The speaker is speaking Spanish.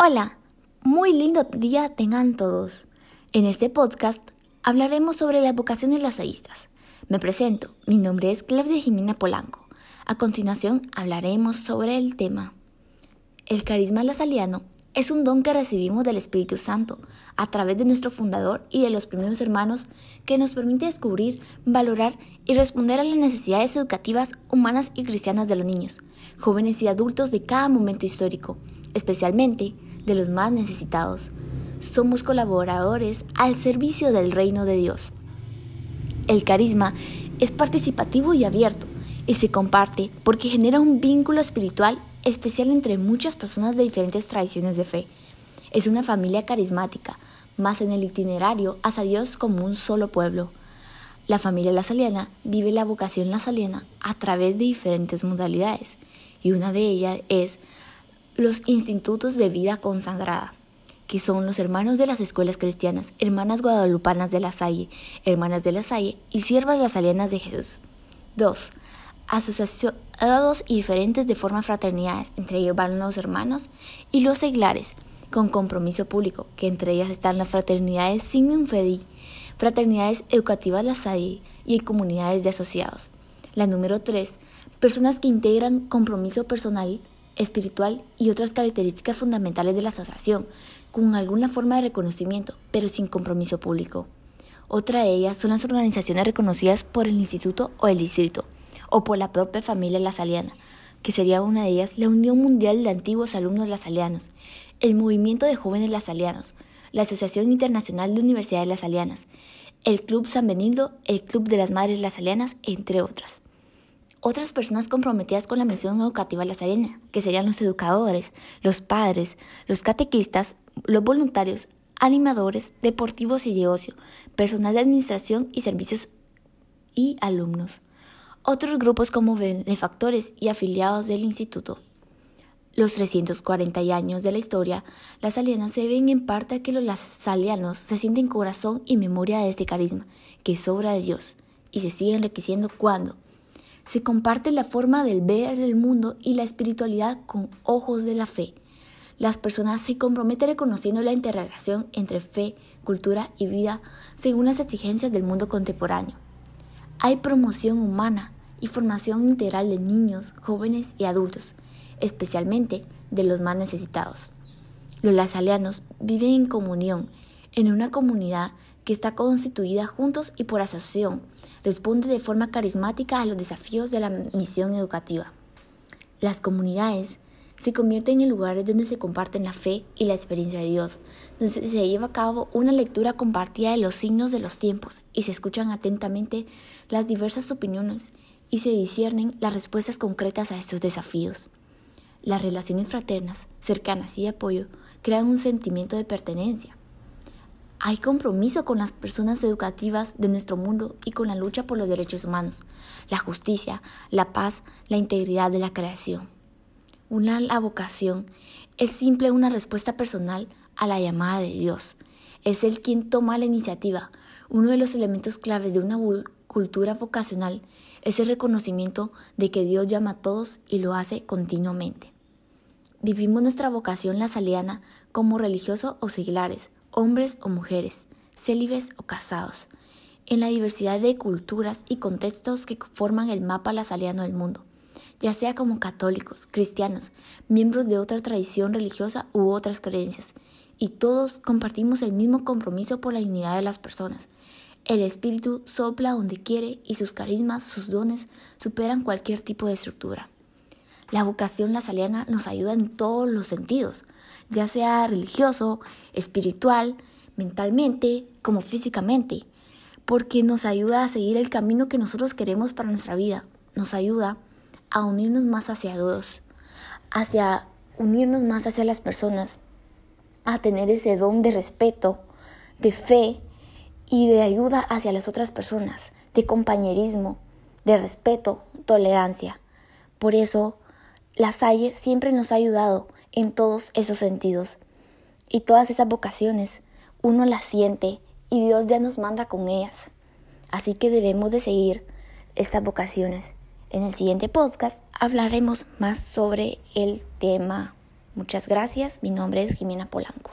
Hola, muy lindo día tengan todos. En este podcast hablaremos sobre las vocaciones lasallistas. Me presento, mi nombre es Claudia Jimena Polanco. A continuación hablaremos sobre el tema. El carisma lasaliano es un don que recibimos del Espíritu Santo a través de nuestro fundador y de los primeros hermanos que nos permite descubrir, valorar y responder a las necesidades educativas humanas y cristianas de los niños, jóvenes y adultos de cada momento histórico, especialmente de los más necesitados. Somos colaboradores al servicio del reino de Dios. El carisma es participativo y abierto y se comparte porque genera un vínculo espiritual especial entre muchas personas de diferentes tradiciones de fe. Es una familia carismática, más en el itinerario hacia Dios como un solo pueblo. La familia lasaliana vive la vocación lasaliana a través de diferentes modalidades y una de ellas es los institutos de vida consagrada, que son los hermanos de las escuelas cristianas, hermanas guadalupanas de la Salle, hermanas de la Salle y siervas las alianas de Jesús. 2. Asociados y diferentes de forma fraternidades, entre ellos van los hermanos y los seglares, con compromiso público, que entre ellas están las fraternidades sin infedi, fraternidades educativas la Salle y comunidades de asociados. La número 3. Personas que integran compromiso personal espiritual y otras características fundamentales de la asociación, con alguna forma de reconocimiento, pero sin compromiso público. Otra de ellas son las organizaciones reconocidas por el instituto o el distrito, o por la propia familia lasaliana, que sería una de ellas la Unión Mundial de Antiguos Alumnos Lasalianos, el Movimiento de Jóvenes Lasalianos, la Asociación Internacional de Universidades Lasalianas, el Club San Benildo, el Club de las Madres Lasalianas, entre otras. Otras personas comprometidas con la misión educativa lazarena, que serían los educadores, los padres, los catequistas, los voluntarios, animadores, deportivos y de ocio, personal de administración y servicios y alumnos. Otros grupos como benefactores y afiliados del instituto. Los 340 años de la historia, las alienas se ven en parte a que los lasalianos se sienten corazón y memoria de este carisma, que es obra de Dios, y se sigue enriqueciendo cuando, se comparte la forma del ver el mundo y la espiritualidad con ojos de la fe. Las personas se comprometen reconociendo la interrelación entre fe, cultura y vida según las exigencias del mundo contemporáneo. Hay promoción humana y formación integral de niños, jóvenes y adultos, especialmente de los más necesitados. Los lasalianos viven en comunión, en una comunidad que está constituida juntos y por asociación, responde de forma carismática a los desafíos de la misión educativa. Las comunidades se convierten en lugares donde se comparten la fe y la experiencia de Dios, donde se lleva a cabo una lectura compartida de los signos de los tiempos y se escuchan atentamente las diversas opiniones y se disciernen las respuestas concretas a estos desafíos. Las relaciones fraternas, cercanas y de apoyo crean un sentimiento de pertenencia, hay compromiso con las personas educativas de nuestro mundo y con la lucha por los derechos humanos, la justicia, la paz, la integridad de la creación. Una la vocación es simple una respuesta personal a la llamada de Dios. Es el quien toma la iniciativa. Uno de los elementos claves de una cultura vocacional es el reconocimiento de que Dios llama a todos y lo hace continuamente. Vivimos nuestra vocación la saliana como religiosos o seglares, hombres o mujeres, célibes o casados, en la diversidad de culturas y contextos que forman el mapa lasaliano del mundo, ya sea como católicos, cristianos, miembros de otra tradición religiosa u otras creencias, y todos compartimos el mismo compromiso por la dignidad de las personas. El espíritu sopla donde quiere y sus carismas, sus dones superan cualquier tipo de estructura. La vocación lasaliana nos ayuda en todos los sentidos, ya sea religioso, espiritual, mentalmente, como físicamente, porque nos ayuda a seguir el camino que nosotros queremos para nuestra vida, nos ayuda a unirnos más hacia Dios, hacia unirnos más hacia las personas, a tener ese don de respeto, de fe y de ayuda hacia las otras personas, de compañerismo, de respeto, tolerancia. Por eso, la Salle siempre nos ha ayudado en todos esos sentidos. Y todas esas vocaciones uno las siente y Dios ya nos manda con ellas. Así que debemos de seguir estas vocaciones. En el siguiente podcast hablaremos más sobre el tema. Muchas gracias, mi nombre es Jimena Polanco.